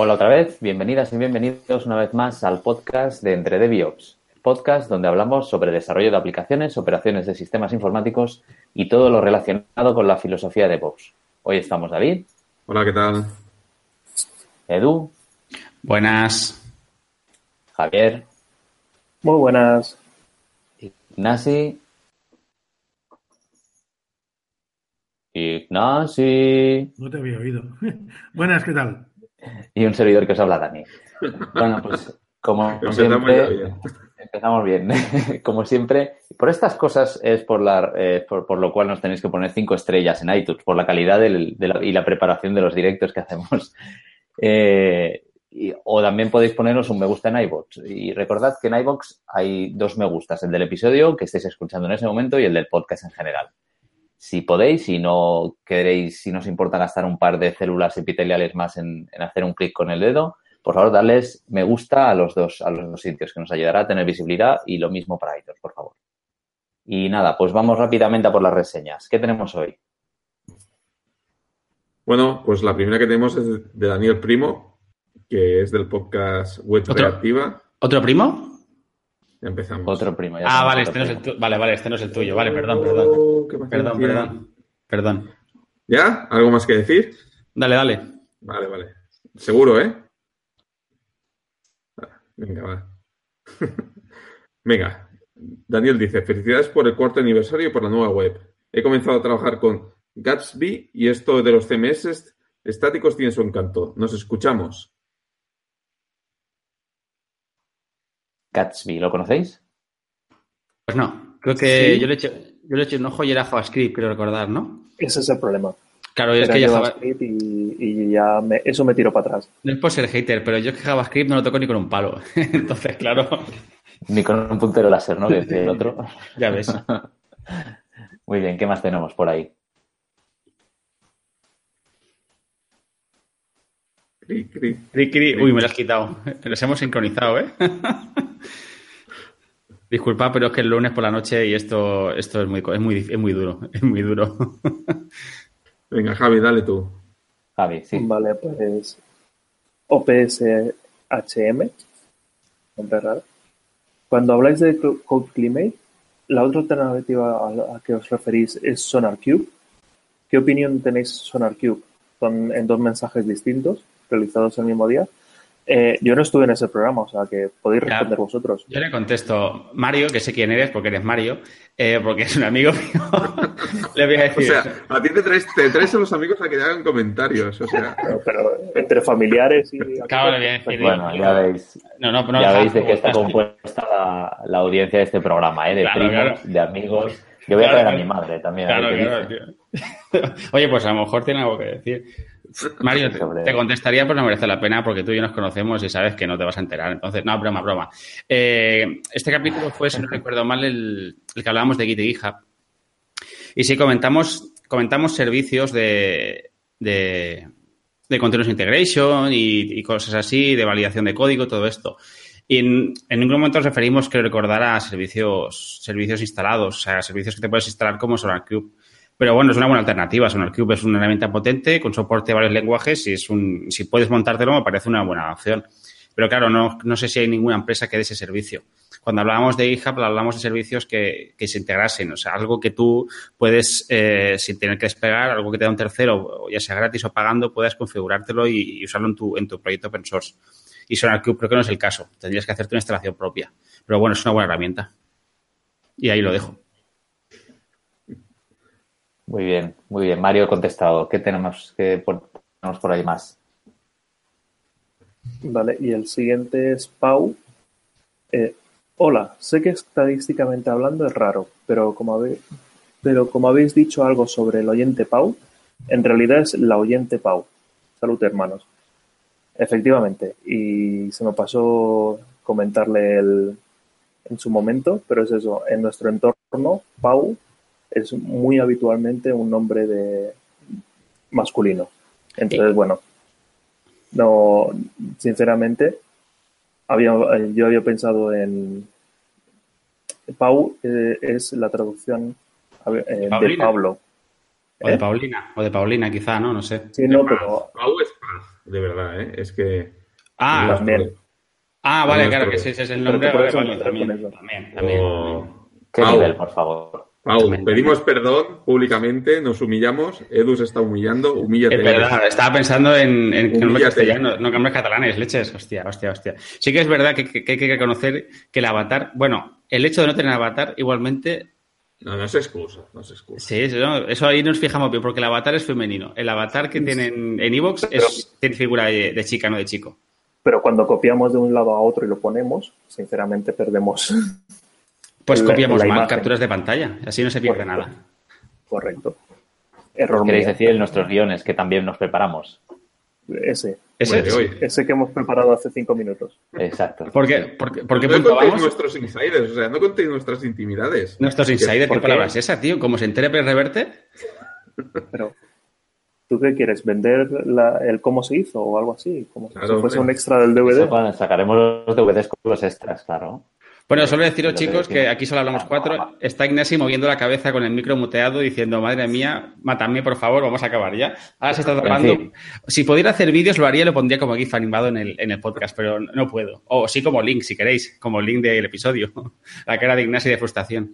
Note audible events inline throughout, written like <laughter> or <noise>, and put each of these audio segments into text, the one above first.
Hola otra vez, bienvenidas y bienvenidos una vez más al podcast de Entre DevOps, podcast donde hablamos sobre desarrollo de aplicaciones, operaciones de sistemas informáticos y todo lo relacionado con la filosofía de DevOps. Hoy estamos David. Hola, ¿qué tal? Edu. Buenas. Javier. Muy buenas. Ignasi. Ignasi. No te había oído. <laughs> buenas, ¿qué tal? Y un servidor que os habla, Dani. Bueno, pues como siempre, empezamos bien. <laughs> como siempre, por estas cosas es por, la, eh, por, lo cual nos tenéis que poner cinco estrellas en iTunes, por la calidad del, de la, y la preparación de los directos que hacemos. <laughs> Eh, o también podéis ponernos un me gusta en iVoox. Y recordad que en iVoox hay dos me gustas, el del episodio que estéis escuchando en ese momento y el del podcast en general. Si podéis, si no queréis, si no os importa gastar un par de células epiteliales más en, hacer un clic con el dedo, por favor, darles me gusta a los dos, a los dos sitios, que nos ayudará a tener visibilidad y lo mismo para iTunes, por favor. Y nada, pues vamos rápidamente a por las reseñas. ¿Qué tenemos hoy? Bueno, pues la primera que tenemos es de Daniel Primo, que es del podcast Web Reactiva. ¿Otro primo? Ya empezamos. Otro primo. ah, vale, este no es el vale, vale, este no es el tuyo. Vale, perdón, perdón. Oh, perdón, perdón. Perdón. ¿Ya? ¿Algo más que decir? Dale, dale. Vale, vale. Seguro, ¿eh? Venga, va. <laughs> Venga. Daniel dice, felicidades por el cuarto aniversario y por la nueva web. He comenzado a trabajar con Gatsby y esto de los CMS estáticos tiene su encanto. Nos escuchamos. Gatsby, ¿lo conocéis? Pues no, creo que yo, le he hecho, un ojo y era JavaScript, quiero recordar, ¿no? Ese es el problema. Claro, es que JavaScript y, ya eso me tiró para atrás. No es por ser hater, pero yo es que JavaScript no lo toco ni con un palo. <laughs> Entonces, claro. Ni con un puntero láser, ¿no? Que el otro. ya ves. <laughs> Muy bien, ¿qué más tenemos por ahí? Uy, me lo has quitado. Nos hemos sincronizado, ¿eh? <laughs> Disculpa, pero es que el lunes por la noche y esto, esto es muy, es muy, es muy duro. Es muy duro. <laughs> Venga, Javi, dale tú. Javi, sí. Vale, pues OPSHM. Cuando habláis de Code Climate, la otra alternativa a la que os referís es SonarCube. ¿Qué opinión tenéis SonarCube? Son en dos mensajes distintos realizados el mismo día. Eh, yo no estuve en ese programa, o sea que podéis responder vosotros. Yo le contesto, Mario, que sé quién eres porque eres Mario, eh, porque es un amigo mío. <laughs> le voy a decir. O sea, a ti te traes, a los amigos a que te hagan comentarios. O sea. pero, entre familiares y. Claro, le voy a decir. Bueno, ya veis. No, no, no, ya veis de qué está compuesta la, audiencia de este programa, ¿eh? De primos, de amigos. Yo voy a traer a mi madre también. Claro, claro, <laughs> Oye, pues a lo mejor tiene algo que decir. <laughs> Mario, te, contestaría, pues no merece la pena porque tú y yo nos conocemos y sabes que no te vas a enterar. Entonces, no, broma, broma. Eh, este capítulo fue, si no recuerdo mal, el, que hablábamos de Git y GitHub. Y sí, comentamos, comentamos servicios de, de, de Continuous Integration y, cosas así, de validación de código, todo esto. Y en, ningún momento nos referimos, que recordar, a servicios, servicios instalados, o sea, servicios que te puedes instalar como SolarCube. Pero bueno, es una buena alternativa. SonarCube es una herramienta potente con soporte de varios lenguajes y es un, si puedes montártelo me parece una buena opción. Pero claro, no, no sé si hay ninguna empresa que dé ese servicio. Cuando hablábamos de GitHub, hablamos de servicios que, que se integrasen, o sea, algo que tú puedes, eh, sin tener que despegar, algo que te da un tercero, ya sea gratis o pagando, puedas configurártelo y, usarlo en tu, en tu proyecto open source. Y SonarCube creo que no es el caso. Tendrías que hacerte una instalación propia. Pero bueno, es una buena herramienta. Y ahí lo dejo. Muy bien, muy bien. Mario ha contestado. ¿Qué tenemos, que tenemos por ahí más? Vale, y el siguiente es Pau. Eh, hola, sé que estadísticamente hablando es raro, pero como, habéis, pero como habéis dicho algo sobre el oyente Pau, en realidad es la oyente Pau. Salud, hermanos. Efectivamente, y se me pasó comentarle el, en su momento, pero es eso, en nuestro entorno, Pau es muy habitualmente un nombre de masculino. Entonces, bueno, no, sinceramente, había, yo había pensado en Pau eh, es la traducción eh, de Pablo. O de ¿Eh? Paulina, o de Paulina quizá, ¿no? No sé. Sí, no, pero... Pau es paz. de verdad, ¿eh? Es que... Ah, también. Ah, vale, claro, que ese, es el nombre. también, también, también. ¿Qué nivel, por favor? Pau, pedimos perdón públicamente, nos humillamos. Edu se está humillando, humíllate. Es verdad, estaba pensando en, en nombres castellanos, no nombres catalanes, leches. Hostia, hostia, hostia. Sí que es verdad que, hay que reconocer que el avatar, bueno, el hecho de no tener avatar igualmente no, no es excusa, no es excusa. Sí, eso, ahí nos fijamos bien, porque el avatar es femenino. El avatar que tienen en Evox es, tiene figura de, chica, no de chico. Pero cuando copiamos de un lado a otro y lo ponemos, sinceramente perdemos. Pues copiamos mal capturas de pantalla, así no se pierde nada. Correcto. Error ¿Queréis decir en nuestros guiones que también nos preparamos? Ese. ¿Ese? ese que hemos preparado hace cinco minutos. Exacto. ¿Por qué, ¿Por qué, no contéis nuestros insiders, o sea, no contéis nuestras intimidades. Nuestros insiders, ¿qué palabra es esa, tío? ¿Cómo se entere Reverte? Pero, ¿tú qué quieres? ¿Vender el cómo se hizo o algo así? Como si fuese un extra del DVD. sacaremos los DVDs con los extras, claro. Bueno, solo deciros, chicos, que aquí solo hablamos cuatro. Está Ignasi moviendo la cabeza con el micro muteado diciendo, madre mía, mátame, por favor, vamos a acabar ya. Ahora se está tocando. Si pudiera hacer vídeos, lo haría y lo pondría como GIF animado en el, en el podcast, pero no puedo. O sí como link, si queréis, como link del episodio. <laughs> La cara de Ignasi de frustración.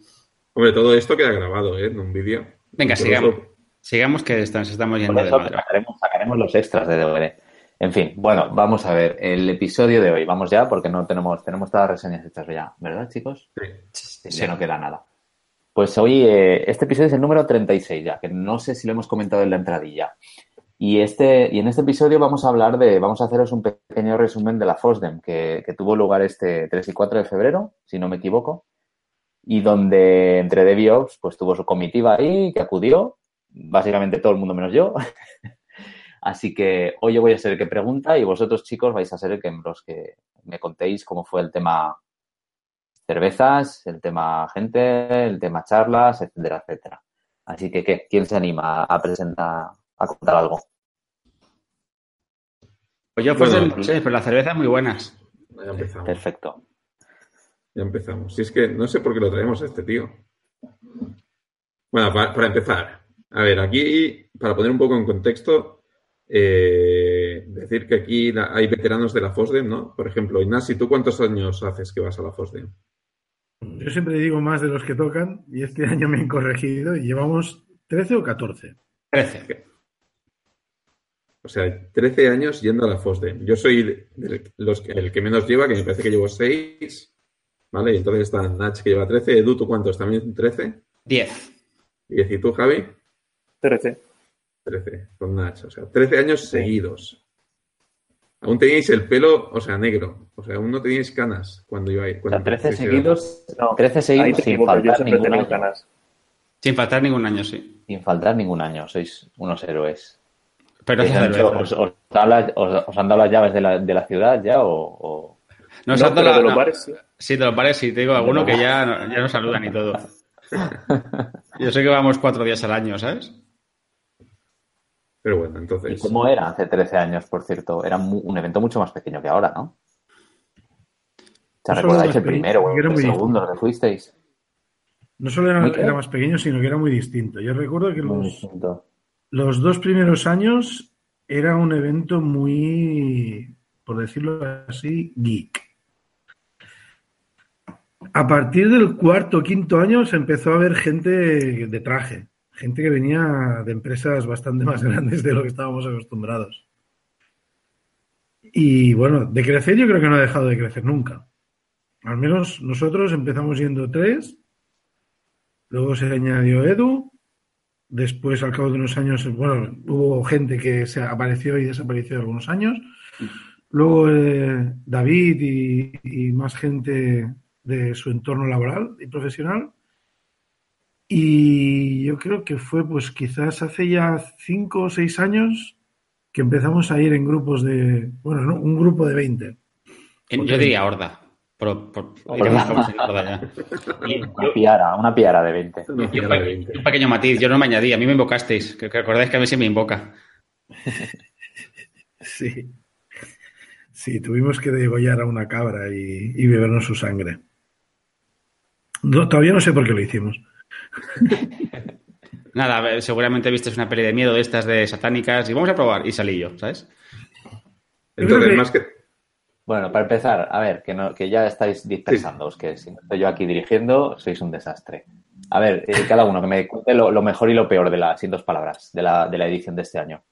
Hombre, todo esto queda grabado, ¿eh? En un vídeo. Venga, sigamos. Sigamos que estamos, estamos yendo de madre. Sacaremos, sacaremos los extras de DVD. En fin, bueno, vamos a ver el episodio de hoy. Vamos ya porque no tenemos, tenemos todas las reseñas hechas ya, ¿verdad, chicos? Sí. Ya no queda nada. Pues hoy, eh, este episodio es el número 36 ya, que no sé si lo hemos comentado en la entradilla. Y, este, y en este episodio vamos a hablar de, vamos a haceros un pequeño resumen de la FOSDEM que, que tuvo lugar este 3 y 4 de febrero, si no me equivoco, y donde entre DevOps pues tuvo su comitiva ahí que acudió, básicamente todo el mundo menos yo, <laughs> Así que hoy yo voy a ser el que pregunta y vosotros, chicos, vais a ser el que, los que me contéis cómo fue el tema cervezas, el tema gente, el tema charlas, etcétera, etcétera. Así que, ¿qué? ¿Quién se anima a presentar, a contar algo? Pues yo, pues, sí, pero las cervezas muy buenas. Ya empezamos. Perfecto. Ya empezamos. Si es que no sé por qué lo traemos a este tío. Bueno, para empezar. A ver, aquí, para poner un poco en contexto, eh, decir que aquí hay veteranos de la FOSDEM, ¿no? Por ejemplo, Ignasi, ¿tú cuántos años haces que vas a la FOSDEM? Yo siempre digo más de los que tocan y este <laughs> año me han corregido y llevamos 13 o 14. 13. O sea, 13 años yendo a la FOSDEM. Yo soy el que menos lleva, que me parece que llevo 6. ¿Vale? Y entonces está Nach que lleva 13. Edu, ¿tú cuántos? ¿También 13? 10. ¿10 y tú, Javi? 13. 13, con Nach. O sea, 13 años seguidos. Aún teníais el pelo, o sea, negro. O sea, aún no teníais canas cuando ibais. Cuando o sea, 13 seguidos, no, 13 seguidos sin faltar ningún año. Canas. Sin faltar ningún año, sí. Sin faltar ningún año. Sois unos héroes. Pero os, os, os, han dado las llaves de la, de la ciudad ya o...? o... Nos no, han dado la, de los bares, sí. sí. de los bares sí. Te digo alguno que ya, ya nos saludan y todo. <laughs> Yo sé que vamos cuatro días al año, ¿sabes? Pero bueno, entonces. ¿Y cómo era hace 13 años, por cierto? Era un evento mucho más pequeño que ahora, ¿no? ¿Se recordáis el primero o el segundo que fuisteis? No solo era, más pequeño, sino que era muy distinto. Yo recuerdo que los, los dos primeros años era un evento muy, por decirlo así, geek. A partir del cuarto o quinto año se empezó a ver gente de traje gente que venía de empresas bastante <laughs> más grandes de lo que estábamos acostumbrados. Y bueno, de crecer yo creo que no ha dejado de crecer nunca. Al menos nosotros empezamos yendo tres, luego se añadió Edu, después al cabo de unos años, bueno, hubo gente que se apareció y desapareció algunos años, luego eh, David y más gente de su entorno laboral y profesional, y yo creo que fue pues quizás hace ya cinco o seis años que empezamos a ir en grupos de, bueno, ¿no? un grupo de 20. Yo diría horda. Por, Una piara, una piara de 20. Un pequeño matiz, yo no me añadí, a mí me invocasteis, que, acordáis que a mí sí me invoca. <laughs> sí. Sí, tuvimos que degollar a una cabra y, y bebernos su sangre. todavía no sé por qué lo hicimos. <laughs> Nada, seguramente viste una peli de miedo de estas de satánicas y vamos a probar y salí yo, ¿sabes? Entonces, más que... Bueno, para empezar, a ver, que, no, que ya estáis dispersándoos, que si no estoy yo aquí dirigiendo, sois un desastre. A ver, eh, cada uno que me cuente lo, mejor y lo peor de la, sin dos palabras, de la, de la edición de este año.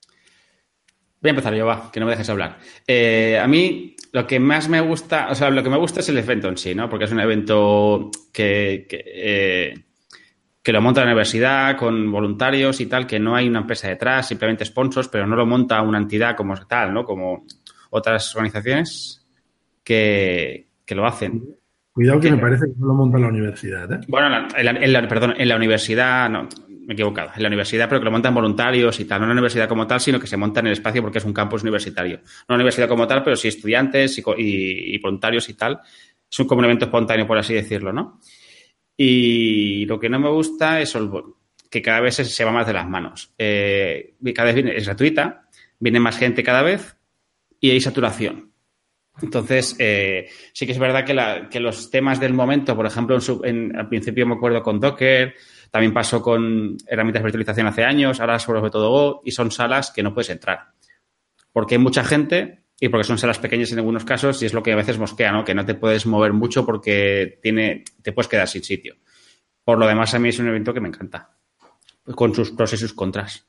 Voy a empezar yo, va, que no me dejes hablar. Eh, a mí lo que más me gusta, o sea, lo que me gusta es el evento en sí, ¿no? Porque es un evento que, que, eh, que, lo monta la universidad con voluntarios y tal, que no hay una empresa detrás, simplemente sponsors, pero no lo monta una entidad como tal, ¿no? Como otras organizaciones que, que lo hacen. Cuidado que me parece que no lo monta la universidad, ¿eh? Bueno, en la, perdón, en la universidad, no, me he equivocado, en la universidad, pero que lo montan voluntarios y tal, no en la universidad como tal, sino que se monta en el espacio porque es un campus universitario. No una universidad como tal, pero sí estudiantes y, voluntarios y tal. Es un como evento espontáneo, por así decirlo, ¿no? Y lo que no me gusta es que cada vez se, va más de las manos. Eh, cada vez viene, es gratuita, viene más gente cada vez y hay saturación. Entonces, eh, sí que es verdad que, los temas del momento, por ejemplo, en, al principio me acuerdo con Docker, también pasó con herramientas de virtualización hace años, ahora sobre todo Go, y son salas que no puedes entrar. Porque hay mucha gente y porque son salas pequeñas en algunos casos y es lo que a veces mosquea, ¿no? Que no te puedes mover mucho porque tiene, te puedes quedar sin sitio. Por lo demás, a mí es un evento que me encanta, con sus pros y sus contras.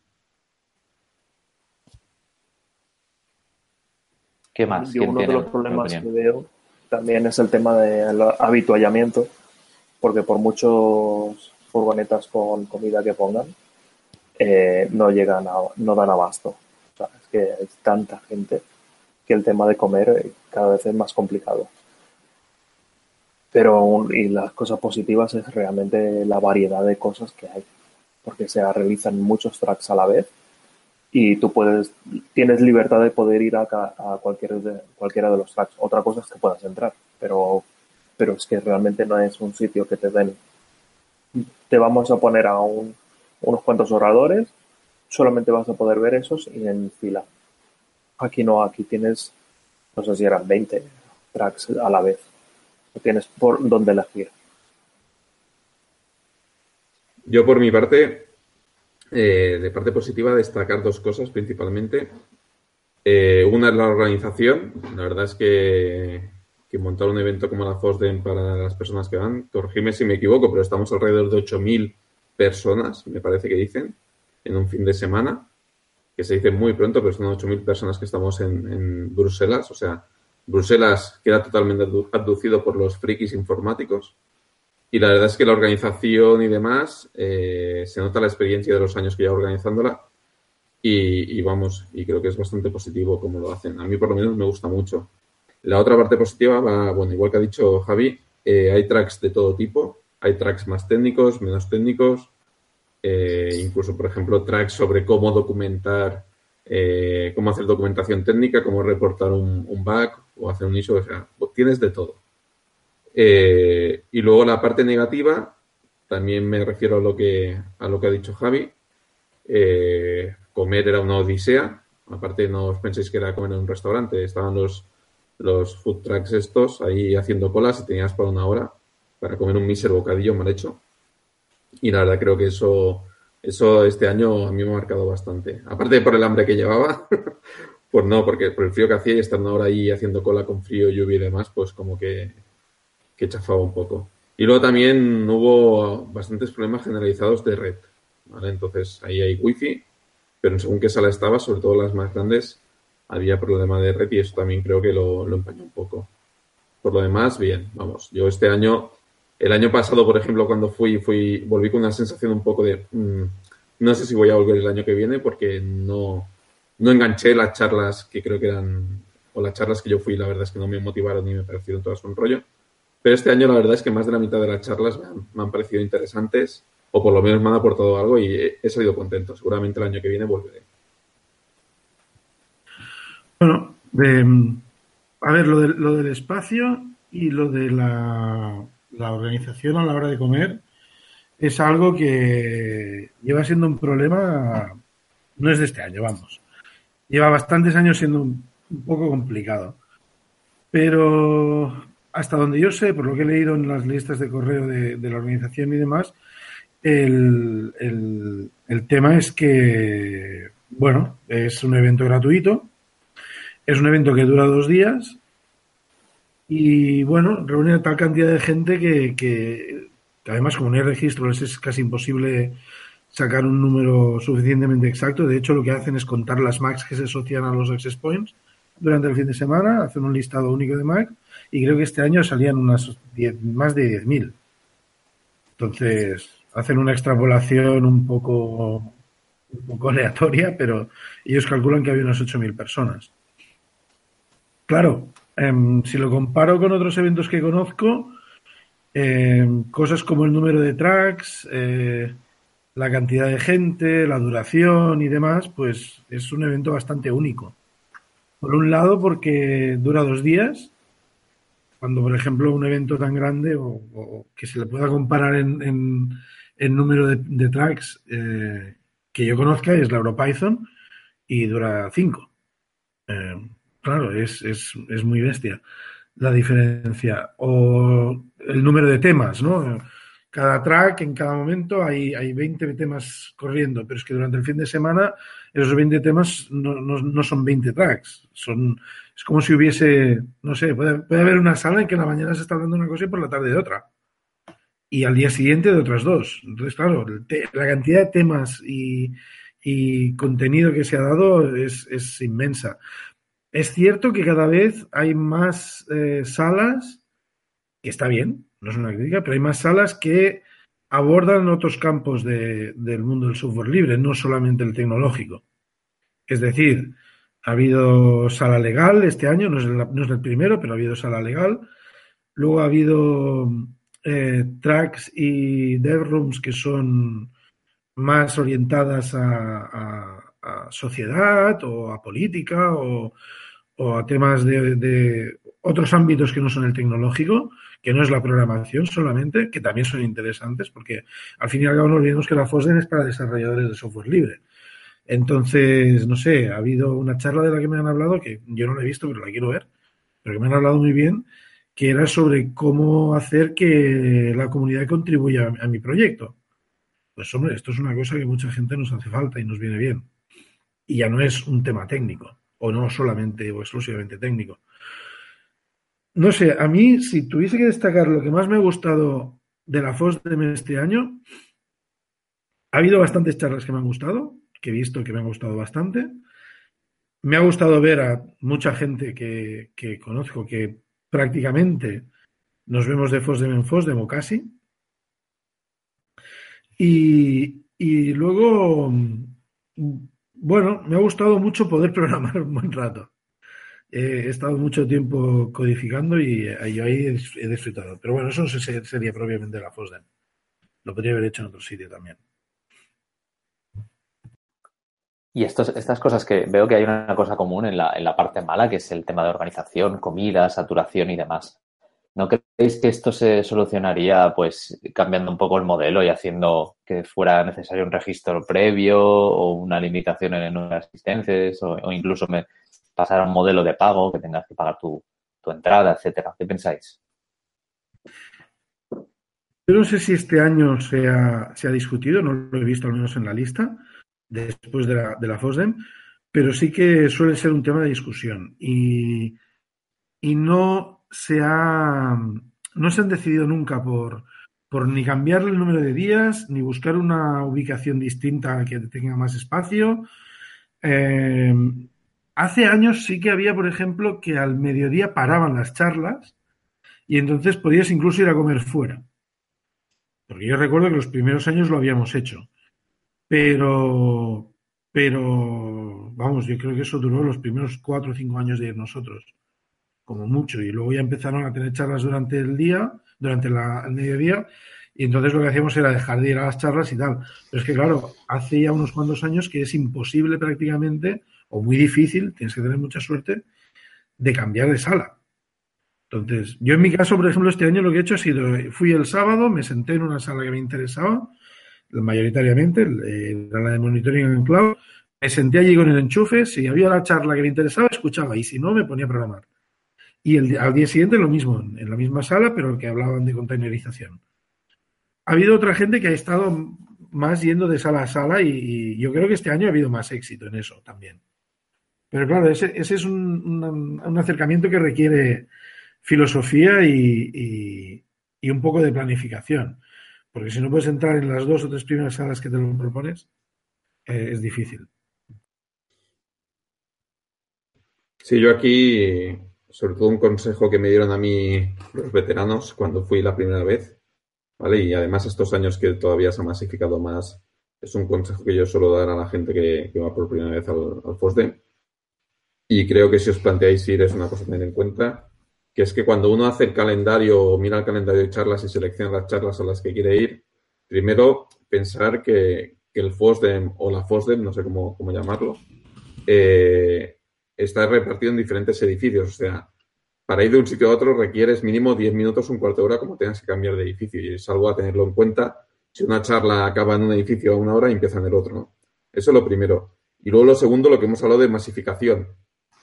¿Qué más? uno de los problemas que veo también es el tema del habituallamiento, porque por muchos furgonetas con comida que pongan, eh, no llegan a, no dan abasto. O sea, es que hay tanta gente que el tema de comer eh, cada vez es más complicado. Pero y las cosas positivas es realmente la variedad de cosas que hay, porque se realizan muchos tracks a la vez y tú puedes tienes libertad de poder ir a, a cualquier de, cualquiera de los tracks. Otra cosa es que puedas entrar, pero pero es que realmente no es un sitio que te den te vamos a poner a unos cuantos oradores, solamente vas a poder ver esos y en fila. Aquí no, aquí tienes, no sé si eran 20 tracks a la vez. tienes por donde elegir. Yo por mi parte, eh, de parte positiva, destacar dos cosas principalmente. Eh, una es la organización. La verdad es que que montar un evento como la FOSDEM para las personas que van, corregime si me equivoco, pero estamos alrededor de 8.000 personas, me parece que dicen, en un fin de semana, que se dice muy pronto, pero son 8.000 personas que estamos en, Bruselas, o sea, Bruselas queda totalmente abducido por los frikis informáticos. Y la verdad es que la organización y demás, eh, se nota la experiencia de los años que lleva organizándola. Y, y, vamos, y creo que es bastante positivo como lo hacen. A mí por lo menos me gusta mucho. La otra parte positiva va, bueno, igual que ha dicho Javi, eh, hay tracks de todo tipo, hay tracks más técnicos, menos técnicos, eh, incluso, por ejemplo, tracks sobre cómo documentar, eh, cómo hacer documentación técnica, cómo reportar un, bug o hacer un issue, o sea, tienes de todo. y luego la parte negativa, también me refiero a lo que, a lo que ha dicho Javi, comer era una odisea, aparte no os penséis que era comer en un restaurante, estaban los los food trucks estos ahí haciendo colas y tenías para una hora para comer un miser bocadillo mal hecho. Y la verdad creo que eso, eso este año a mí me ha marcado bastante. Aparte por el hambre que llevaba, <laughs> pues no, porque por el frío que hacía y estar una hora ahí haciendo cola con frío, lluvia y demás, pues como que, que chafaba un poco. Y luego también hubo bastantes problemas generalizados de red. ¿vale? Entonces ahí hay wifi, pero según qué sala estaba, sobre todo las más grandes, había problema de red y eso también creo que lo, lo empañó un poco. Por lo demás, bien, vamos. Yo este año, el año pasado, por ejemplo, cuando fui, fui, volví con una sensación un poco de, mm, no sé si voy a volver el año que viene porque no, no enganché las charlas que creo que eran, o las charlas que yo fui, la verdad es que no me motivaron ni me parecieron todas un rollo. Pero este año la verdad es que más de la mitad de las charlas me han, parecido interesantes o por lo menos me han aportado algo y he, salido contento. Seguramente el año que viene volveré. Bueno, a ver, lo, lo, del espacio y lo de la, organización a la hora de comer es algo que lleva siendo un problema, no es de este año, vamos. Lleva bastantes años siendo un, poco complicado. Pero hasta donde yo sé, por lo que he leído en las listas de correo de, la organización y demás, el, el tema es que, bueno, es un evento gratuito Es un evento que dura dos días y, bueno, reúne tal cantidad de gente que, que, además, como no hay registros, es casi imposible sacar un número suficientemente exacto. De hecho, lo que hacen es contar las Macs que se asocian a los Access Points durante el fin de semana, hacen un listado único de Mac y creo que este año salían unas más de 10.000. Entonces, hacen una extrapolación un poco, un poco aleatoria, pero ellos calculan que había unas 8.000 personas. Claro, em, si lo comparo con otros eventos que conozco, em, cosas como el número de tracks, eh, la cantidad de gente, la duración y demás, pues es un evento bastante único. Por un lado, porque dura dos días, cuando, por ejemplo, un evento tan grande o, que se le pueda comparar en, en, número de, tracks eh, que yo conozca es la EuroPython y dura cinco. Eh, claro, es, es, es muy bestia la diferencia. O el número de temas, ¿no? cada track, en cada momento, hay, hay 20 temas corriendo, pero es que durante el fin de semana esos 20 temas no, no, son 20 tracks, son, es como si hubiese, no sé, puede, haber una sala en que en la mañana se está hablando una cosa y por la tarde de otra. Y al día siguiente de otras dos. Entonces, claro, la cantidad de temas y, y contenido que se ha dado es, es, inmensa. Es cierto que cada vez hay más eh, salas, que está bien, no es una crítica, pero hay más salas que abordan otros campos del mundo del software libre, no solamente el tecnológico. Es decir, ha habido sala legal este año, no es el, primero, pero ha habido sala legal. Luego ha habido eh, tracks y dev rooms que son más orientadas a, sociedad o a política o, a temas de, otros ámbitos que no son el tecnológico que no es la programación solamente, que también son interesantes, porque al fin y al cabo no olvidemos que la FOSDEN es para desarrolladores de software libre. Entonces, no sé, ha habido una charla de la que me han hablado, que yo no la he visto, pero la quiero ver, pero que me han hablado muy bien, que era sobre cómo hacer que la comunidad contribuya a mi proyecto. Pues hombre, esto es una cosa que mucha gente nos hace falta y nos viene bien. Y ya no es un tema técnico, o no solamente o exclusivamente técnico. No sé, a mí, si tuviese que destacar lo que más me ha gustado de la FOSDEM este año, ha habido bastantes charlas que me han gustado, que he visto que me han gustado bastante. Me ha gustado ver a mucha gente que, conozco que prácticamente nos vemos de FOSDEM en FOSDEM o casi. Y, y luego, bueno, me ha gustado mucho poder <laughs> programar un buen rato he estado mucho tiempo codificando y, yo ahí he disfrutado. Pero bueno, eso sería propiamente la FOSDEM. Lo podría haber hecho en otro sitio también. Y estos, estas cosas que veo que hay una cosa común en la, en la parte mala, que es el tema de organización, comida, saturación y demás. ¿No creéis que esto se solucionaría pues cambiando un poco el modelo y haciendo que fuera necesario un registro previo o una limitación en nuevas asistencias o, incluso pasar a un modelo de pago, que tengas que pagar tu, entrada, etcétera. ¿Qué pensáis? Yo no sé si este año se ha, se ha, discutido, no lo he visto al menos en la lista, después de la, de la FOSDEM, pero sí que suele ser un tema de discusión. Y, y no se ha no se han decidido nunca por, por ni cambiar el número de días, ni buscar una ubicación distinta que tenga más espacio. Eh, Hace años sí que había, por ejemplo, que al mediodía paraban las charlas y entonces podías incluso ir a comer fuera. Porque yo recuerdo que los primeros años lo habíamos hecho. Pero, pero, vamos, yo creo que eso duró los primeros cuatro o cinco años de ir nosotros, como mucho. Y luego ya empezaron a tener charlas durante el día, durante el mediodía, y entonces lo que hacíamos era dejar de ir a las charlas y tal. Pero es que, claro, hace ya unos cuantos años que es imposible prácticamente o muy difícil, tienes que tener mucha suerte, de cambiar de sala. Entonces, yo en mi caso, por ejemplo, este año lo que he hecho ha sido, fui el sábado, me senté en una sala que me interesaba, mayoritariamente, era la de monitoring en cloud, me senté allí con el enchufe, si había la charla que me interesaba, escuchaba, y si no, me ponía a programar. Y el, al día siguiente lo mismo, en la misma sala, pero que hablaban de containerización. Ha habido otra gente que ha estado más yendo de sala a sala y yo creo que este año ha habido más éxito en eso también Pero claro, ese, es un, acercamiento que requiere filosofía y, un poco de planificación. Porque si no puedes entrar en las dos o tres primeras salas que te lo propones, eh, es difícil. Sí, yo aquí, sobre todo un consejo que me dieron a mí los veteranos cuando fui la primera vez, ¿vale? Y además estos años que todavía se ha masificado más, es un consejo que yo suelo dar a la gente que, va por primera vez al, al FOSDEM. Y creo que si os planteáis ir es una cosa a tener en cuenta, que es que cuando uno hace el calendario o mira el calendario de charlas y selecciona las charlas a las que quiere ir, primero pensar que, el FOSDEM o la FOSDEM, no sé cómo, cómo llamarlo, eh, está repartido en diferentes edificios. O sea, para ir de un sitio a otro requieres mínimo 10 minutos, un cuarto de hora, como tengas que cambiar de edificio. Y es algo a tenerlo en cuenta. Si una charla acaba en un edificio a una hora, empieza en el otro, ¿no? Eso es lo primero. Y luego lo segundo, lo que hemos hablado de masificación.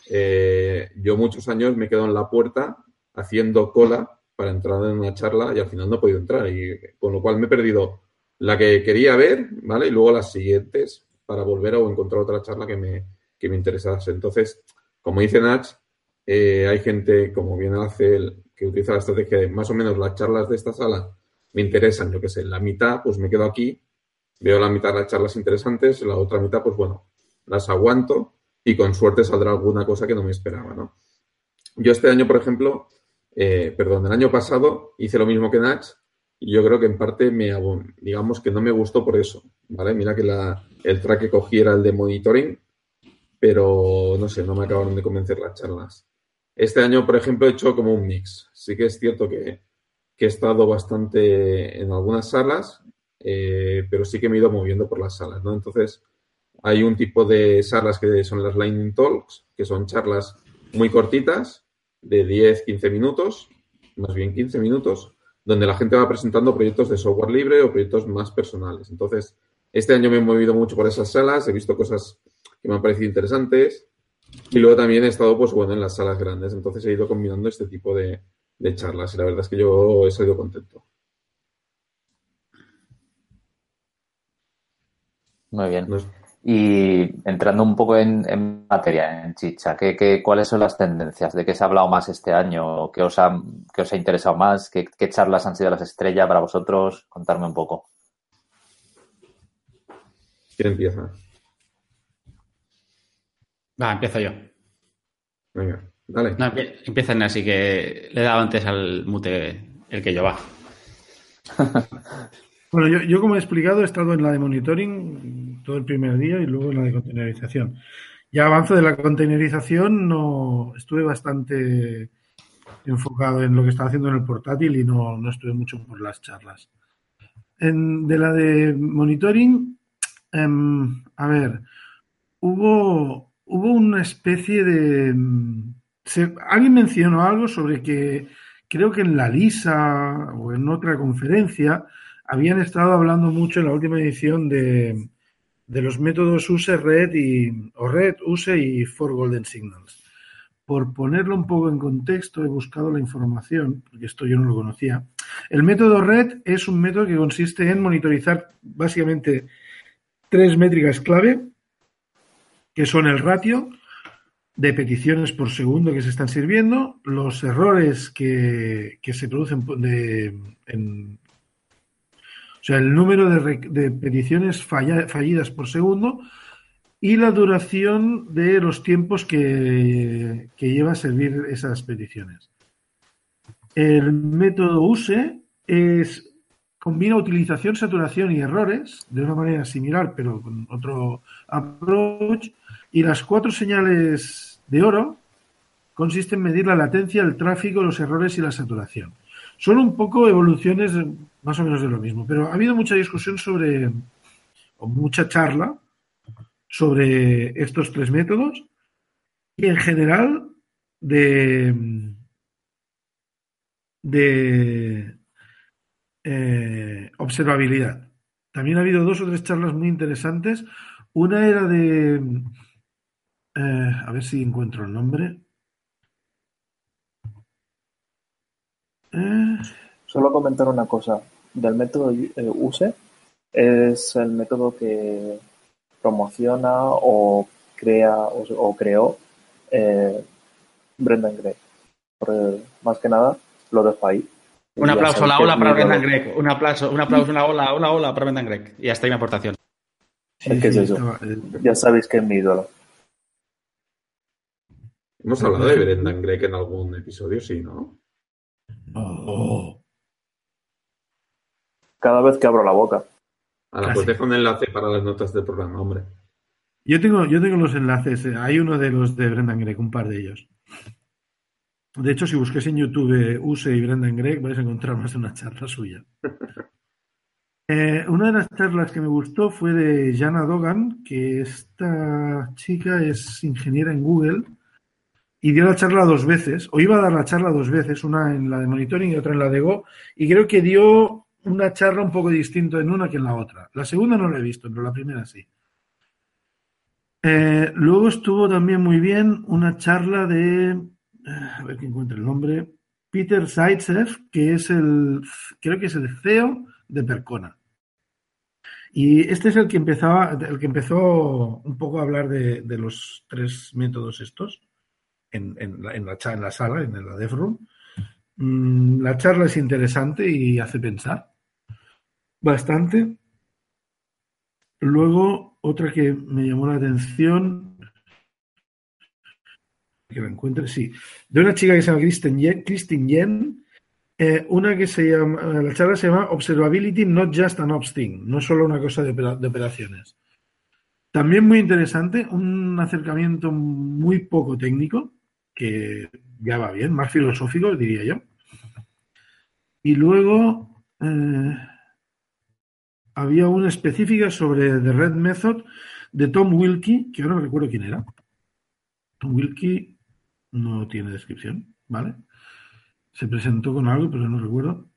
Eh, yo muchos años me quedo en la puerta haciendo cola para entrar en una charla y al final no he podido entrar. Y con lo cual me he perdido la que quería ver, ¿vale? Y luego las siguientes para volver a encontrar otra charla que me, que me interesase. Entonces, como dice Nach, eh, hay gente, como bien hace él, que utiliza la estrategia de más o menos las charlas de esta sala me interesan, yo qué sé, la mitad, pues me quedo aquí, veo la mitad de las charlas interesantes, la otra mitad, pues bueno, las aguanto y con suerte saldrá alguna cosa que no me esperaba, ¿no? Yo este año, por ejemplo, eh, perdón, el año pasado hice lo mismo que Nach y yo creo que en parte me, digamos que no me gustó por eso, ¿vale? Mira que la, el track que cogí era el de monitoring pero no sé, no me acabaron de convencer las charlas. Este año, por ejemplo, he hecho como un mix. Sí que es cierto que, he estado bastante en algunas salas, eh, pero sí que me he ido moviendo por las salas, ¿no? Entonces, hay un tipo de salas que son las Lightning Talks, que son charlas muy cortitas, de 10, 15 minutos, más bien 15 minutos, donde la gente va presentando proyectos de software libre o proyectos más personales. Entonces, este año me he movido mucho por esas salas, he visto cosas que me han parecido interesantes. Y luego también he estado, pues bueno, en las salas grandes. Entonces he ido combinando este tipo de, charlas y la verdad es que yo he salido contento. Muy bien. Y entrando un poco en, materia, en chicha, ¿qué, cuáles son las tendencias? ¿De qué se ha hablado más este año? ¿Qué os ha, os ha interesado más? ¿Qué, ¿Qué, charlas han sido las estrellas para vosotros? Contarme un poco. ¿Quién empieza? Va, empiezo yo. Venga, dale. No, empiezan así que le he dado antes al mute el que yo va. <laughs> bueno, yo, como he explicado, he estado en la de monitoring todo el primer día y luego en la de containerización. Ya avanzo de la containerización, no estuve bastante enfocado en lo que estaba haciendo en el portátil y no, estuve mucho por las charlas. de la de monitoring, em, a ver, hubo hubo una especie de... Mm, alguien mencionó algo sobre que creo que en la LISA o en otra conferencia habían estado hablando mucho en la última edición de, los métodos USE, RED y, o RED, USE y For Golden Signals. Por ponerlo un poco en contexto, he buscado la información, porque esto yo no lo conocía. El método RED es un método que consiste en monitorizar básicamente tres métricas clave que son el ratio de peticiones por segundo que se están sirviendo, los errores que, se producen de, o sea, el número de, peticiones fallidas por segundo y la duración de los tiempos que, que, lleva a servir esas peticiones. El método USE combina utilización, saturación y errores de una manera similar, pero con otro approach, y las cuatro señales de oro consisten en medir la latencia, el tráfico, los errores y la saturación. Son un poco evoluciones más o menos de lo mismo, pero ha habido mucha discusión sobre, o mucha charla sobre estos tres métodos y en general de, de eh, observabilidad. También ha habido dos o tres charlas muy interesantes. Una era de eh, a ver si encuentro el nombre. Eh. Solo comentar una cosa. Del método eh, USE es el método que promociona o crea o, creó eh, Brendan Gregg. más que nada, lo dejo ahí. Un aplauso a la ola para Brendan Gregg. Un aplauso, un aplauso, una ola, una ola para Brendan Gregg. Y hasta ahí mi aportación. es que es eso. Ya sabéis que es mi ídolo. Hemos hablado de Brendan Gregg en algún episodio, sí, ¿no? Oh. Cada vez que abro la boca. Ahora, pues deja un enlace para las notas del programa, hombre. Yo tengo, yo tengo los enlaces. Eh, hay uno de los de Brendan Gregg, un par de ellos. De hecho, si busquéis en YouTube Use y Brendan Gregg, vais a encontrar más de una charla suya. <laughs> Eh, una de las charlas que me gustó fue de Jana Dogan, que esta chica es ingeniera en Google y dio la charla dos veces, o iba a dar la charla dos veces, una en la de monitoring y otra en la de Go, y creo que dio una charla un poco distinta en una que en la otra. La segunda no la he visto, pero la primera sí. Eh, luego estuvo también muy bien una charla de, eh, a ver que encuentre el nombre, Peter Zaitsev, que es el, creo que es el CEO de Percona. Y este es el que empezaba, el que empezó un poco a hablar de, de los tres métodos estos en, en, la, en, la, en la sala, en la Dev Room. Mm, la charla es interesante y hace pensar bastante. Luego, otra que me llamó la atención, que la encuentre, sí, de una chica que se llama Kristen Yen, eh, una que se llama, la charla se llama Observability Not Just an Ops Thing, no solo una cosa de, de operaciones. También muy interesante, un acercamiento muy poco técnico, que ya va bien, más filosófico, diría yo. Y luego eh, había una específica sobre The Red Method de Tom Wilkie, que ahora no recuerdo quién era. Tom Wilkie no tiene descripción, ¿vale? Se presentó con algo, pero no recuerdo.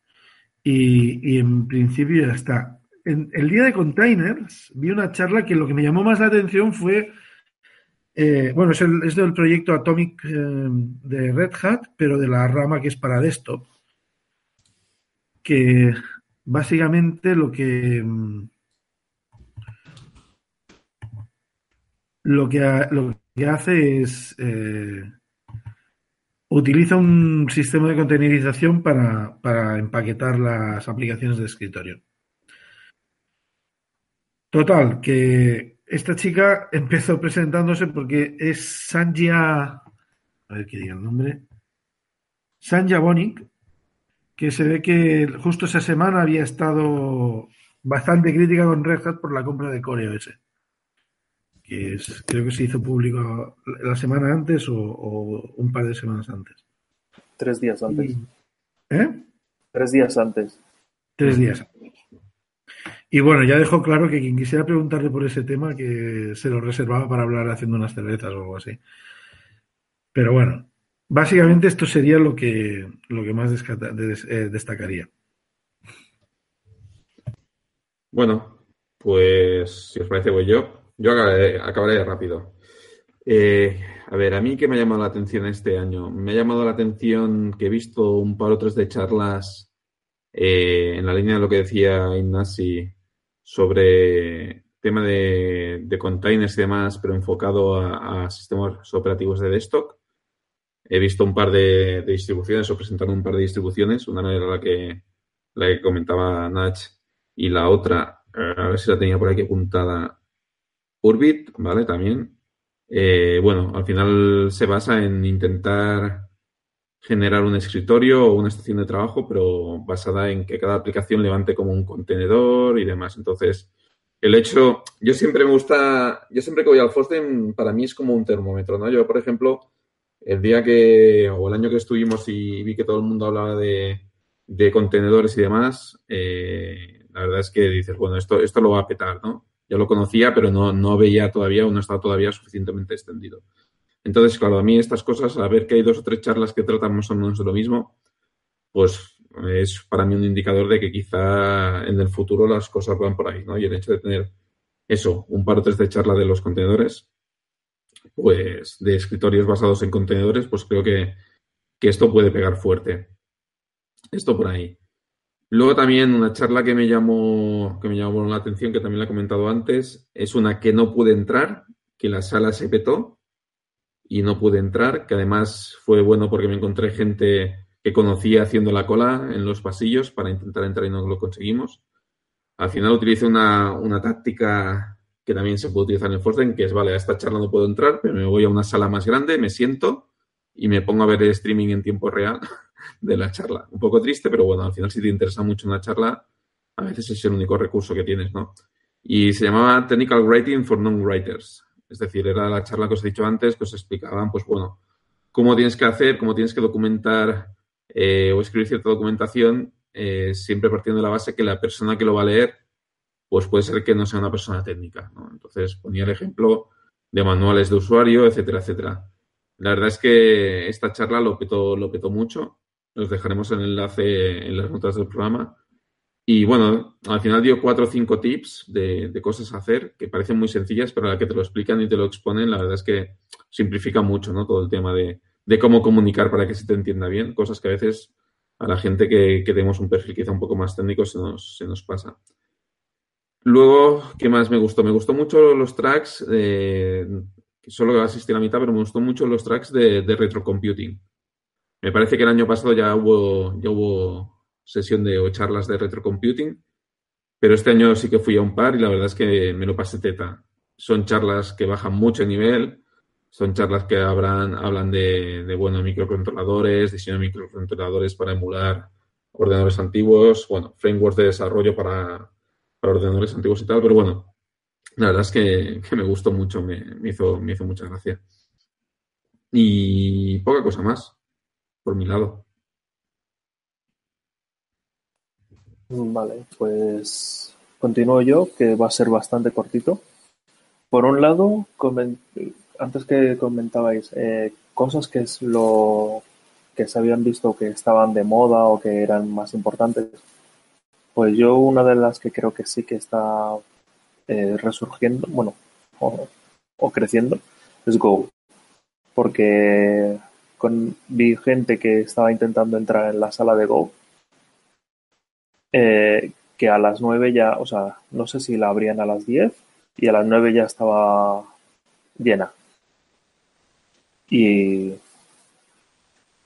Y, en principio ya está. En el día de containers vi una charla que lo que me llamó más la atención fue eh, bueno, es, el, es, del proyecto Atomic eh, de Red Hat, pero de la rama que es para desktop. Que básicamente lo que mm, lo que, lo que hace es eh, utiliza un sistema de containerización para, para empaquetar las aplicaciones de escritorio. Total, que esta chica empezó presentándose porque es Sanja, a ver qué diga el nombre, Sanja Bonic, que se ve que justo esa semana había estado bastante crítica con Red Hat por la compra de CoreOS. Que es, creo que se hizo público la semana antes o, un par de semanas antes. Tres días antes. ¿Eh? Tres días antes. Tres días antes. Y bueno, ya dejó claro que quien quisiera preguntarle por ese tema, que se lo reservaba para hablar haciendo unas cervezas o algo así. Pero bueno, básicamente esto sería lo que, lo que más eh, destacaría. Bueno, pues si os parece, voy yo. Yo acabaré, rápido. Eh, a ver, a mí que me ha llamado la atención este año. Me ha llamado la atención que he visto un par o tres de charlas eh, en la línea de lo que decía Ignasi sobre tema de, containers y demás, pero enfocado a, sistemas operativos de desktop. He visto un par de, distribuciones o presentaron un par de distribuciones. Una era la que, la que comentaba Nach y la otra, eh, a ver si la tenía por aquí apuntada, Urbit, ¿vale? También. Eh, bueno, al final se basa en intentar generar un escritorio o una estación de trabajo, pero basada en que cada aplicación levante como un contenedor y demás. Entonces, el hecho, yo siempre me gusta, yo siempre que voy al Fosten, para mí es como un termómetro, ¿no? Yo, por ejemplo, el día que, o el año que estuvimos y vi que todo el mundo hablaba de, de contenedores y demás, eh, la verdad es que dices, bueno, esto, esto lo va a petar, ¿no? Yo lo conocía, pero no, no veía todavía o no estaba todavía suficientemente extendido. Entonces, claro, a mí estas cosas, a ver que hay dos o tres charlas que tratan más o menos lo mismo, pues es para mí un indicador de que quizá en el futuro las cosas van por ahí, ¿no? Y el hecho de tener eso, un par o tres de charla de los contenedores, pues de escritorios basados en contenedores, pues creo que, que esto puede pegar fuerte. Esto por ahí. Luego también una charla que me llamó, que me llamó la atención, que también la he comentado antes, es una que no pude entrar, que la sala se petó y no pude entrar, que además fue bueno porque me encontré gente que conocía haciendo la cola en los pasillos para intentar entrar y no lo conseguimos. Al final utilicé una, una táctica que también se puede utilizar en Fortnite, que es, vale, a esta charla no puedo entrar, pero me voy a una sala más grande, me siento y me pongo a ver el streaming en tiempo real <laughs> de la charla. Un poco triste, pero bueno, al final si te interesa mucho una charla, a veces es el único recurso que tienes, ¿no? Y se llamaba Technical Writing for Non-Writers. Es decir, era la charla que os he dicho antes, que os explicaban, pues bueno, cómo tienes que hacer, cómo tienes que documentar eh, o escribir cierta documentación, eh, siempre partiendo de la base que la persona que lo va a leer, pues puede ser que no sea una persona técnica. Entonces ponía el ejemplo de manuales de usuario, etcétera, etcétera. La verdad es que esta charla lo petó, lo petó mucho. Os dejaremos el enlace en las notas del programa. Y bueno, al final dio cuatro o cinco tips de, cosas a hacer que parecen muy sencillas, pero a la que te lo explican y te lo exponen, la verdad es que simplifica mucho, ¿no? Todo el tema de, cómo comunicar para que se te entienda bien, cosas que a veces a la gente que, tenemos un perfil quizá un poco más técnico se nos, se nos pasa. Luego, ¿qué más me gustó? Me gustó mucho los tracks, que solo asistí a la mitad, pero me gustó mucho los tracks de, de retrocomputing. Me parece que el año pasado ya hubo, ya hubo sesión de o charlas de retrocomputing, pero este año sí que fui a un par y la verdad es que me lo pasé teta. Son charlas que bajan mucho nivel, son charlas que habrán, hablan de, de microcontroladores, diseño de microcontroladores para emular ordenadores antiguos, bueno, frameworks de desarrollo para, para ordenadores antiguos y tal, pero bueno, la verdad es que, me gustó mucho, me, me, hizo, me hizo mucha gracia. Y poca cosa más, por mi lado. Vale, pues continúo yo, que va a ser bastante cortito. Por un lado, antes que comentabais eh, cosas que es lo que se habían visto que estaban de moda o que eran más importantes, pues yo una de las que creo que sí que está eh, resurgiendo, bueno, o, creciendo, es Go. Porque con, vi gente que estaba intentando entrar en la sala de Go eh, que a las 9 ya, o sea, no sé si la abrían a las 10 y a las 9 ya estaba llena. Y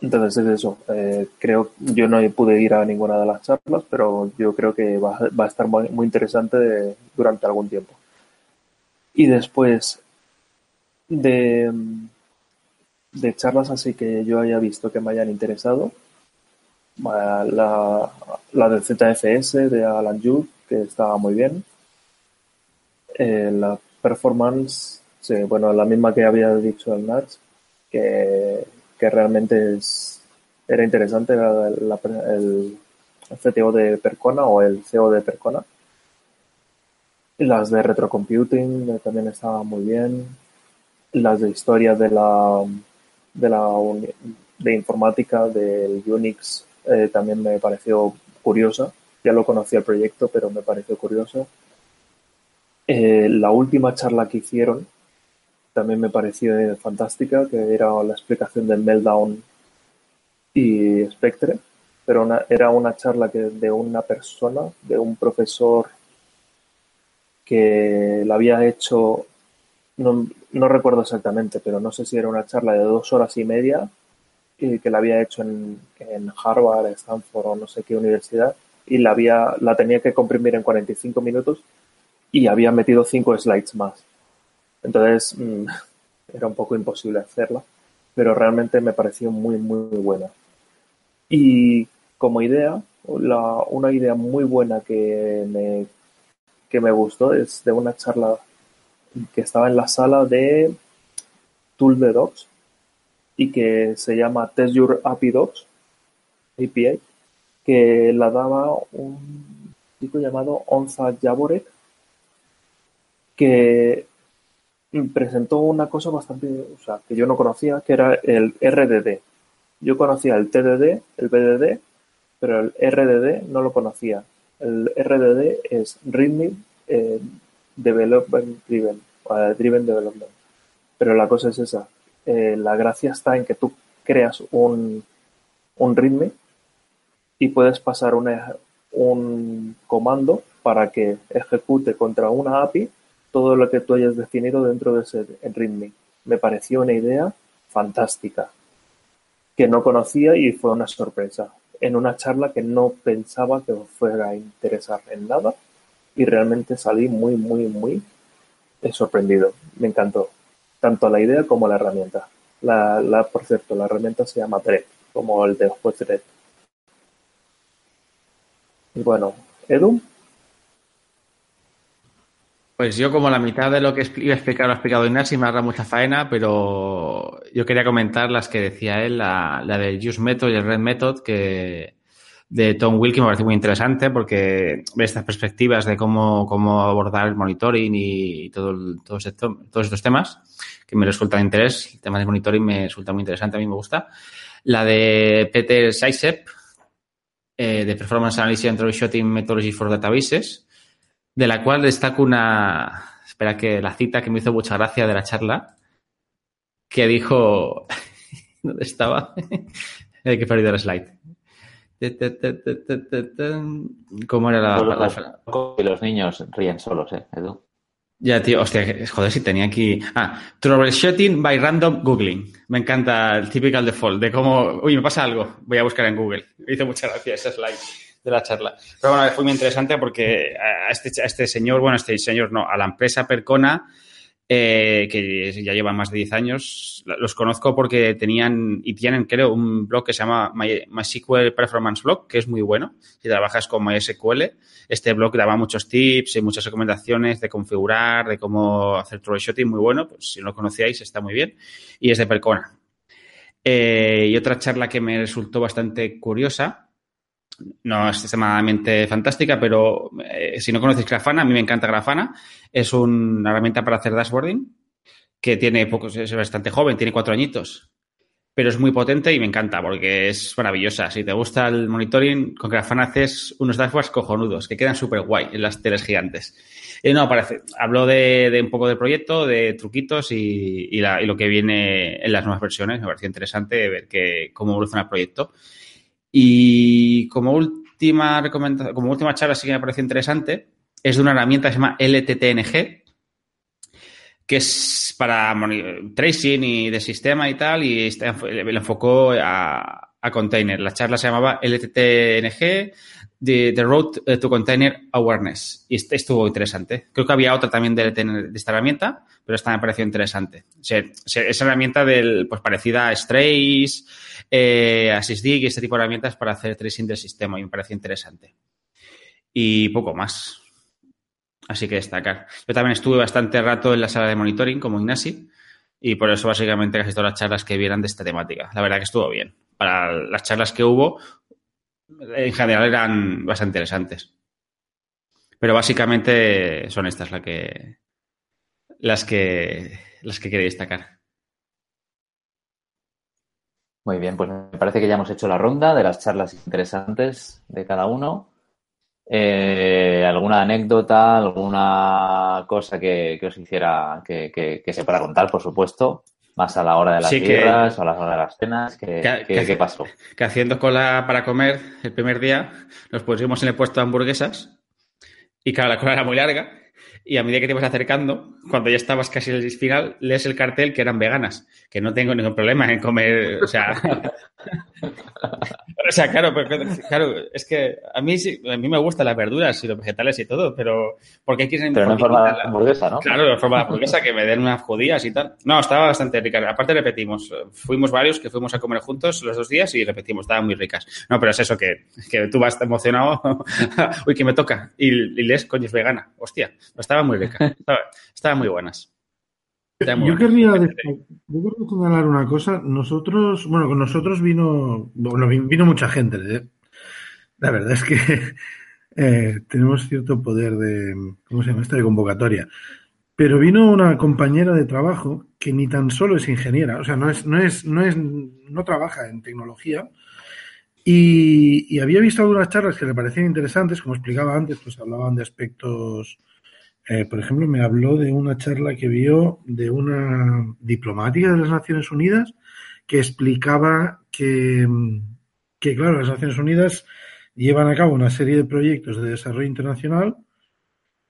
entonces es eso. Eh, creo, yo no pude ir a ninguna de las charlas, pero yo creo que va, a estar muy, interesante durante algún tiempo. Y después de, de charlas así que yo haya visto que me hayan interesado, la, la de ZFS de Alan Jude, que estaba muy bien. Eh, la performance, bueno, la misma que había dicho el Nars, que, que realmente es, era interesante, era el, CTO de Percona o el CEO de Percona. Las de retrocomputing eh, también estaban muy bien. Las de historia de la, de la de informática, del Unix eh, también me pareció curiosa. Ya lo conocía el proyecto, pero me pareció curiosa. Eh, la última charla que hicieron también me pareció fantástica, que era la explicación del Meltdown y Spectre, pero era una charla que, de una persona, de un profesor que la había hecho, no, no recuerdo exactamente, pero no sé si era una charla de dos horas y media que la había hecho en, en, Harvard, Stanford o no sé qué universidad y la, había, la tenía que comprimir en 45 minutos y había metido cinco slides más. Entonces mm, <laughs> era un poco imposible hacerla, pero realmente me pareció muy, muy, buena. Y como idea, la, una idea muy buena que me, que me gustó es de una charla que estaba en la sala de Tool the Docs, y que se llama Test Your API Docs, API, que la daba un chico llamado Onza Jaborek, que presentó una cosa bastante, o sea, que yo no conocía, que era el RDD. Yo conocía el TDD, el BDD, pero el RDD no lo conocía. El RDD es README eh, Development Driven, Driven Development. Pero la cosa es esa, eh, la gracia está en que tú creas un, un README y puedes pasar un comando para que ejecute contra una API todo lo que tú hayas definido dentro de ese README. Me pareció una idea fantástica, que no conocía y fue una sorpresa. En una charla que no pensaba que fuera a interesar en nada y realmente salí muy, muy, muy sorprendido. Me encantó, tanto la idea como la herramienta. La, la, por cierto, la herramienta se llama Dread, como el de juez Dread. Y bueno, Edu. Pues yo como la mitad de lo que iba a explicar lo ha explicado Ignasi, me ha dado mucha faena, pero yo quería comentar las que decía él, la, la del Use Method y el Red Method, que de Tom Wilkie me parece muy interesante porque ve estas perspectivas de cómo, cómo abordar el monitoring y todo, todo todos estos temas que me resulta de interés. El tema del monitoring me resulta muy interesante, a mí me gusta. La de Peter Saisep, eh, de Performance Analysis and Troubleshooting Methodology for Databases, de la cual destaco una, espera que la cita que me hizo mucha gracia de la charla, que dijo, <laughs> ¿dónde estaba? <laughs> Hay que perder el slide. ¿Cómo era la, la, Y los niños ríen solos, ¿eh, Edu? Ya, tío, hostia, joder, si tenía aquí. Ah, troubleshooting by random googling. Me encanta el typical default de cómo, uy, me pasa algo, voy a buscar en Google. Me hizo mucha gracia ese slide de la charla. Pero bueno, fue muy interesante porque a este, a este señor, bueno, a este señor no, a la empresa Percona eh, que ya llevan más de 10 años. Los conozco porque tenían y tienen, creo, un blog que se llama MySQL Performance Blog, que es muy bueno. Si trabajas con MySQL, este blog daba muchos tips y muchas recomendaciones de configurar, de cómo hacer troubleshooting, muy bueno. Pues si no lo conocíais, está muy bien. Y es de Percona. Eh, y otra charla que me resultó bastante curiosa no es extremadamente fantástica, pero eh, si no conocéis Grafana, a mí me encanta Grafana. Es una herramienta para hacer dashboarding que tiene pocos, es bastante joven, tiene cuatro añitos, pero es muy potente y me encanta porque es maravillosa. Si te gusta el monitoring, con Grafana haces unos dashboards cojonudos que quedan súper guay en las teles gigantes. Y no, parece, hablo de, un poco del proyecto, de truquitos y, y, lo que viene en las nuevas versiones. Me pareció interesante ver que, cómo evoluciona el proyecto. Y como última recomendación, como última charla sí que me parece interesante, es de una herramienta que se llama LTTNG, que es para tracing y de sistema y tal, y le enfocó a, container. La charla se llamaba LTTNG, The, Road to Container Awareness. Y este estuvo interesante. Creo que había otra también de, de esta herramienta, pero esta me pareció interesante. O sea, esa herramienta del, pues parecida a Strace, eh, a SysDig y este tipo de herramientas para hacer tracing del sistema y me pareció interesante. Y poco más. Así que destacar. Yo también estuve bastante rato en la sala de monitoring como Ignasi y por eso básicamente casi todas las charlas que vieran de esta temática. La verdad que estuvo bien. Para las charlas que hubo, en general eran bastante interesantes. Pero básicamente son estas las que, las que, las que quería destacar. Muy bien, pues me parece que ya hemos hecho la ronda de las charlas interesantes de cada uno. Eh, ¿Alguna anécdota, alguna cosa que, os hiciera, que, que, se pueda contar, por supuesto? Más a la hora de las sí, o a la hora de las cenas. ¿Qué, ¿qué pasó? Que haciendo cola para comer el primer día, nos pusimos en el puesto de hamburguesas y claro, la cola era muy larga y a medida que te vas acercando, cuando ya estabas casi en el final, lees el cartel que eran veganas, que no tengo ningún problema en comer, o sea, <laughs> o sea, claro, claro, es que a mí sí, a mí me gustan las verduras y los vegetales y todo, pero porque hay que Pero no en forma de hamburguesa, ¿no? Claro, en forma de hamburguesa, que me den unas judías y tal. No, estaba bastante rica. Aparte repetimos, fuimos varios que fuimos a comer juntos los dos días y repetimos, estaban muy ricas. No, pero es eso que, que tú vas emocionado, <laughs> uy, que me toca, y, y lees, coño, es vegana. Hostia, estaban muy ricas, estaban muy buenas. Yo querría, señalar una cosa. Nosotros, bueno, con nosotros vino, bueno, vino mucha gente. ¿eh? La verdad es que <laughs> eh, tenemos cierto poder de, ¿cómo se llama esto? De convocatoria. Pero vino una compañera de trabajo que ni tan solo es ingeniera, o sea, no es, no es, no es, no trabaja en tecnología. Y, y había visto algunas charlas que le parecían interesantes, como explicaba antes, pues hablaban de aspectos eh, por ejemplo, me habló de una charla que vio de una diplomática de las Naciones Unidas que explicaba que, que, claro, las Naciones Unidas llevan a cabo una serie de proyectos de desarrollo internacional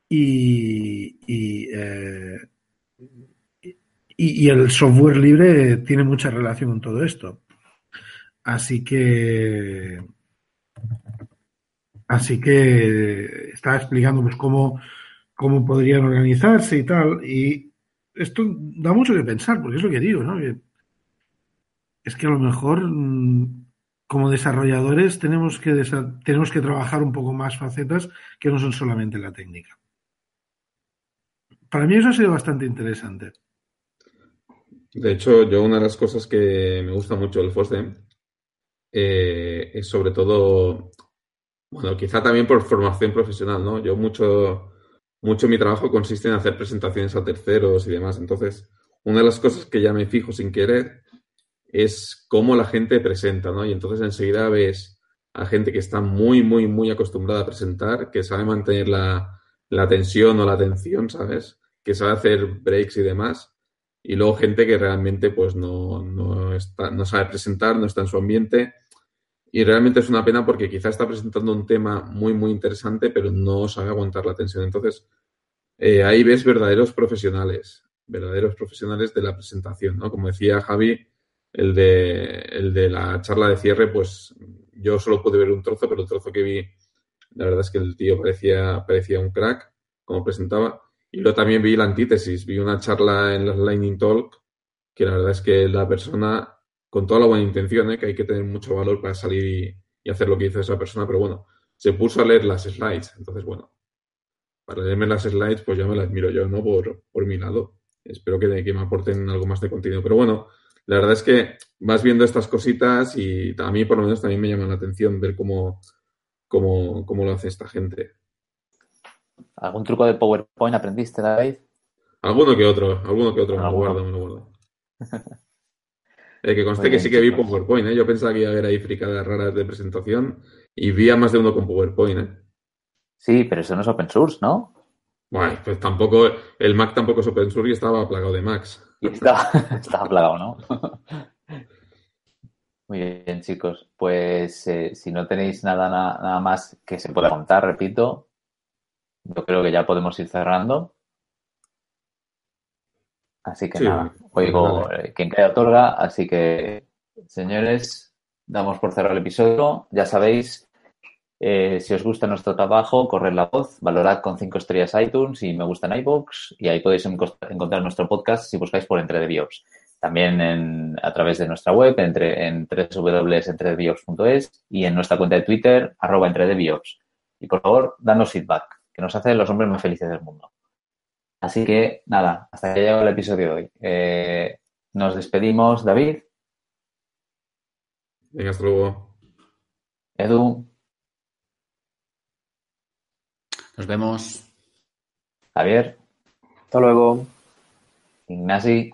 y, eh, y, y, el software libre tiene mucha relación con todo esto. Así que así que está explicando pues cómo, cómo podrían organizarse y tal. Y esto da mucho que pensar, porque es lo que digo, ¿no? es que a lo mejor mm, como desarrolladores tenemos que, tenemos que trabajar un poco más facetas que no son solamente la técnica. Para mí eso ha sido bastante interesante. De hecho, yo una de las cosas que me gusta mucho del FOSDEM eh, es sobre todo, bueno, quizá también por formación profesional, ¿no? Yo mucho, mucho mi trabajo consiste en hacer presentaciones a terceros y demás. Entonces, una de las cosas que ya me fijo sin querer es cómo la gente presenta, ¿no? Y entonces enseguida ves a gente que está muy, muy, muy acostumbrada a presentar, que sabe mantener la, la tensión o la atención, ¿sabes? Que sabe hacer breaks y demás. Y luego gente que realmente pues no, no, está, no sabe presentar, no está en su ambiente. Y realmente es una pena porque quizá está presentando un tema muy, muy interesante, pero no sabe aguantar la tensión. Entonces, eh, ahí ves verdaderos profesionales, verdaderos profesionales de la presentación, ¿no? Como decía Javi, el de, el de la charla de cierre, pues yo solo pude ver un trozo, pero el trozo que vi, la verdad es que el tío parecía, parecía un crack, como presentaba. Y luego también vi la antítesis, vi una charla en las Lightning Talk, que la verdad es que la persona, con toda la buena intención, ¿eh? que hay que tener mucho valor para salir y, hacer lo que hizo esa persona, pero bueno, se puso a leer las slides. Entonces, bueno, para leerme las slides, pues ya me las miro yo, ¿no? Por, por mi lado. Espero que, que me aporten algo más de contenido. Pero bueno, la verdad es que vas viendo estas cositas y a mí por lo menos también me llama la atención ver cómo, cómo, cómo lo hace esta gente. ¿Algún truco de PowerPoint aprendiste, David? Alguno que otro, alguno que otro, me lo guardo, me lo guardo. <laughs> que conste que sí que vi PowerPoint, ¿eh? Yo pensaba que iba a haber ahí fricadas raras de presentación y vi a más de uno con PowerPoint, ¿eh? Sí, pero eso no es open source, ¿no? Bueno, pues tampoco, el Mac tampoco es open source y estaba plagado de Macs. Y estaba, <laughs> estaba plagado, ¿no? <laughs> Muy bien, chicos. Pues eh, si no tenéis nada, nada más que se pueda contar, repito, yo creo que ya podemos ir cerrando. Así que nada, oigo eh, quien cae otorga. Así que, señores, damos por cerrar el episodio. Ya sabéis, eh, si os gusta nuestro trabajo, corred la voz, valorad con cinco estrellas iTunes y me gusta en iBox y ahí podéis encontrar nuestro podcast si buscáis por Entre de Biops. También a través de nuestra web, entre, en www.entredebiops.es y en nuestra cuenta de Twitter, arroba entredebiops. Y por favor, danos feedback, que nos hace los hombres más felices del mundo. Así que, nada, hasta que ha llegado el episodio de hoy. Eh, nos despedimos, David. Venga, hasta luego. Edu. Nos vemos. Javier. Hasta luego. Ignasi.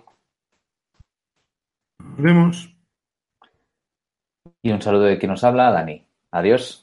Nos vemos. Y un saludo de quien nos habla, Dani. Adiós.